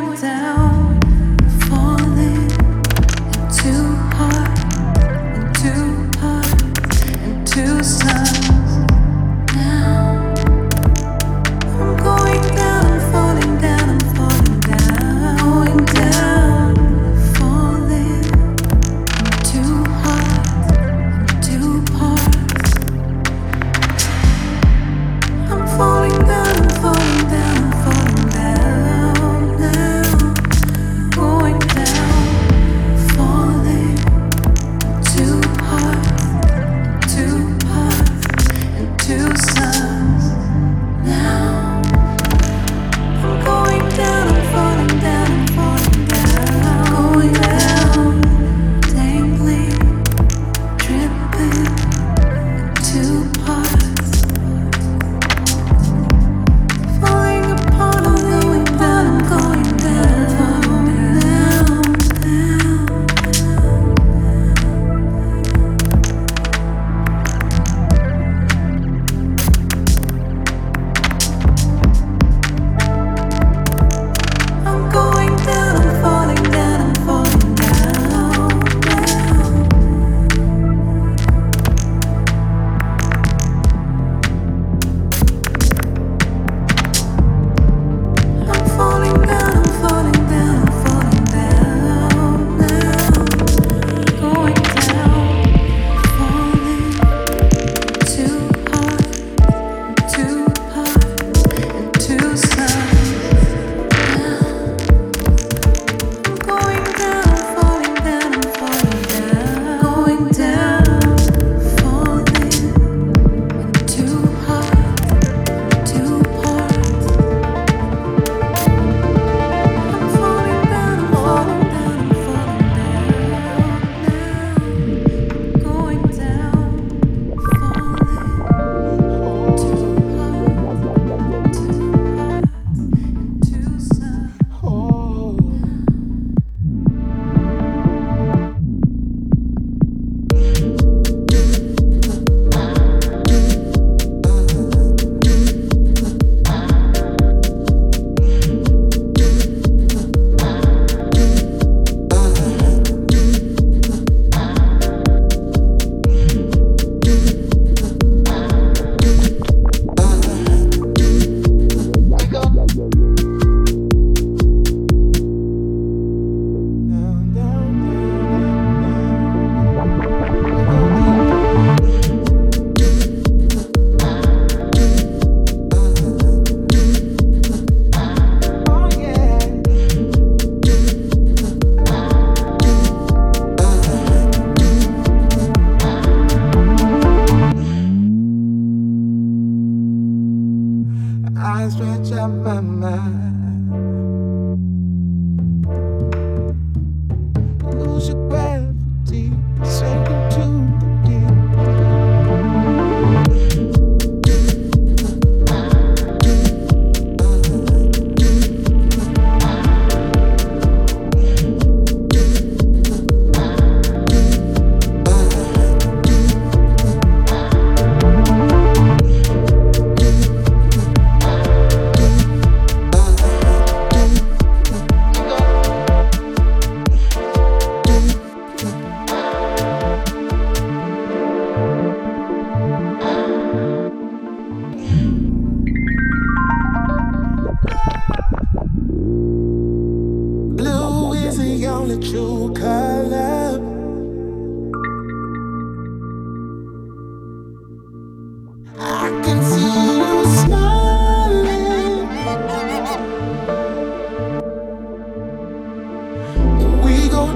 going down.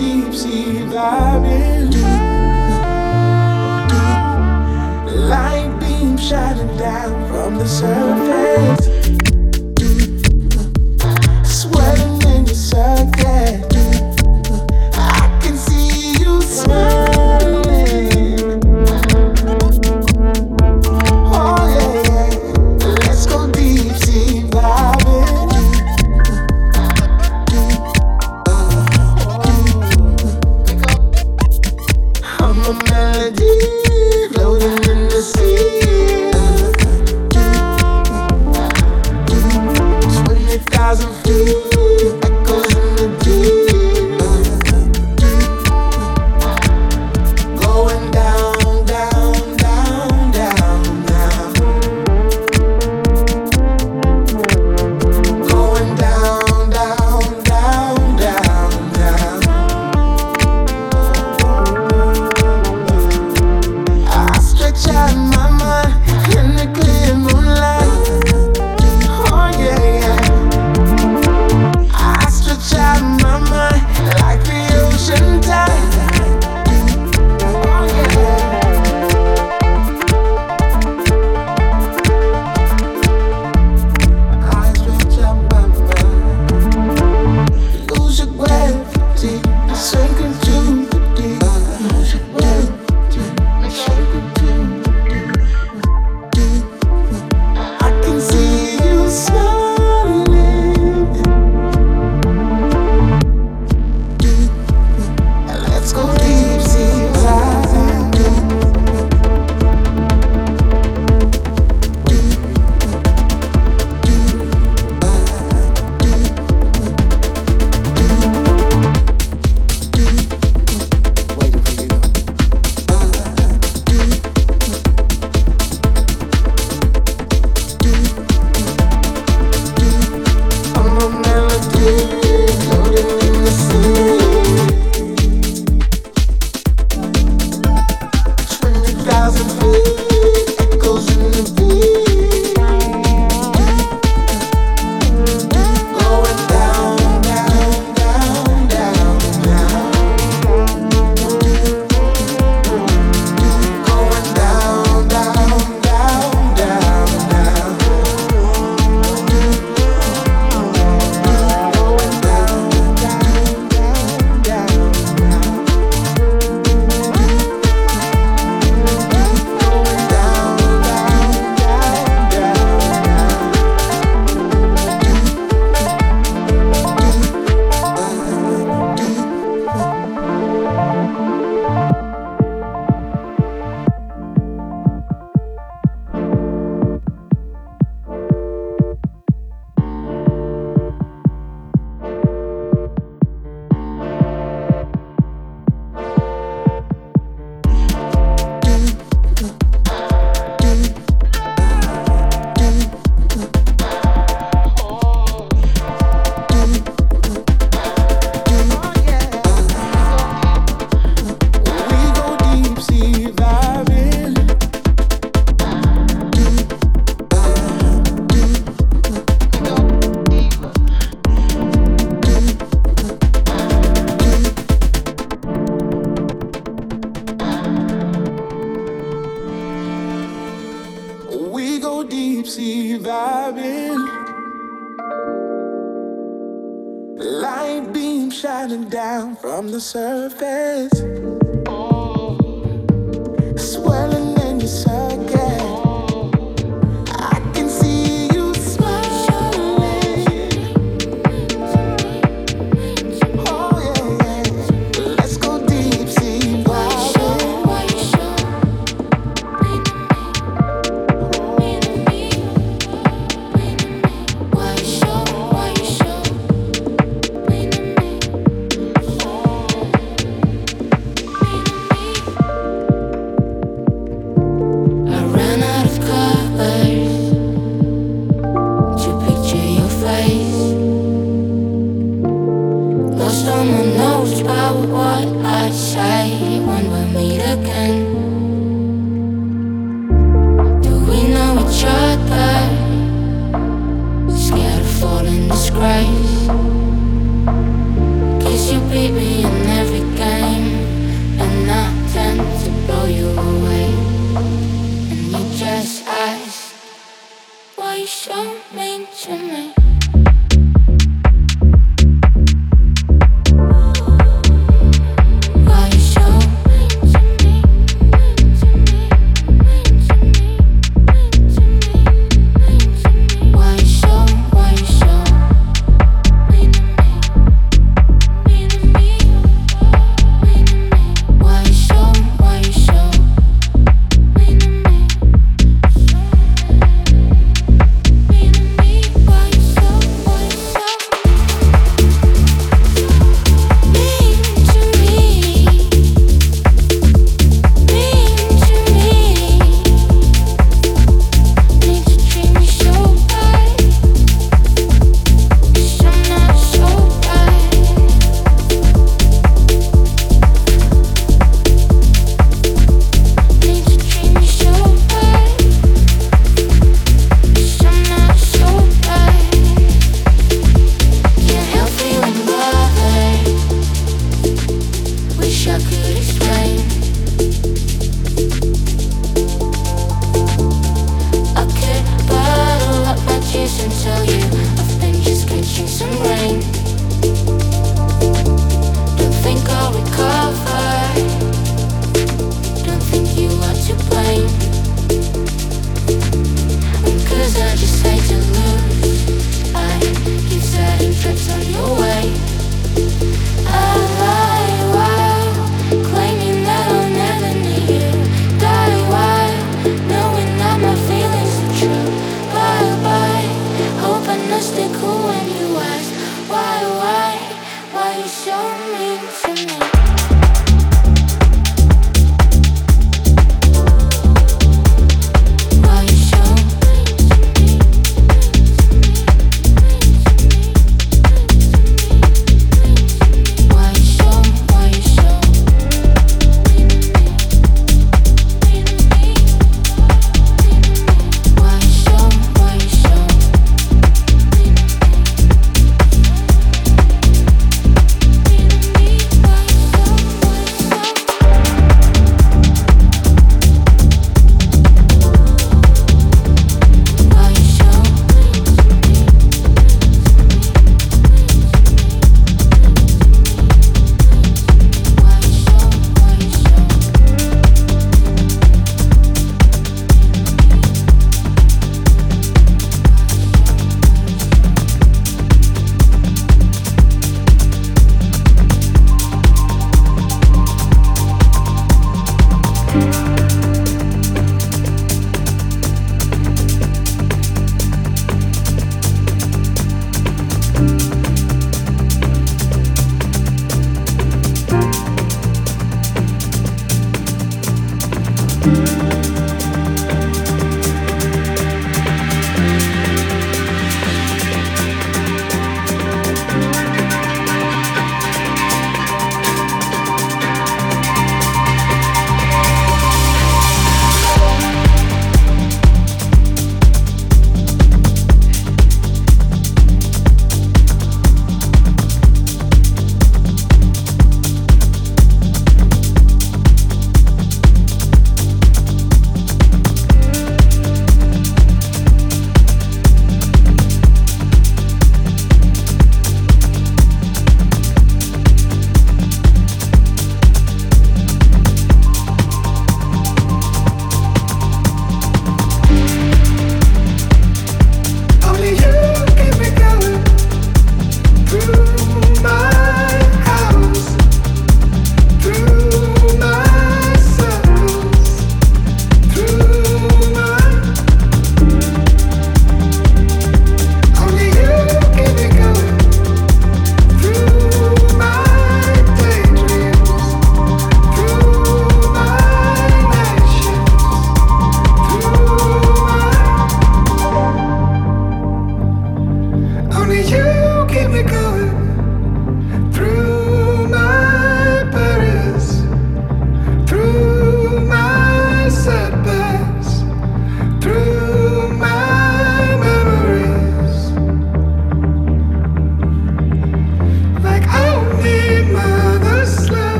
deep sea diving. Light beams shining down from the surface.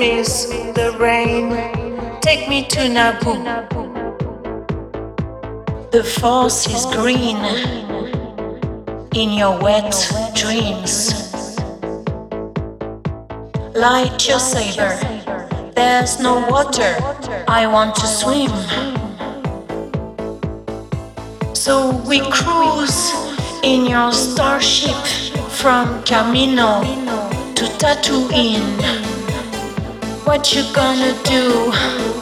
The rain, take me to Naboo. The force is green in your wet dreams. Light your saber. There's no water. I want to swim. So we cruise in your starship from Kamino to Tatooine. What you gonna do?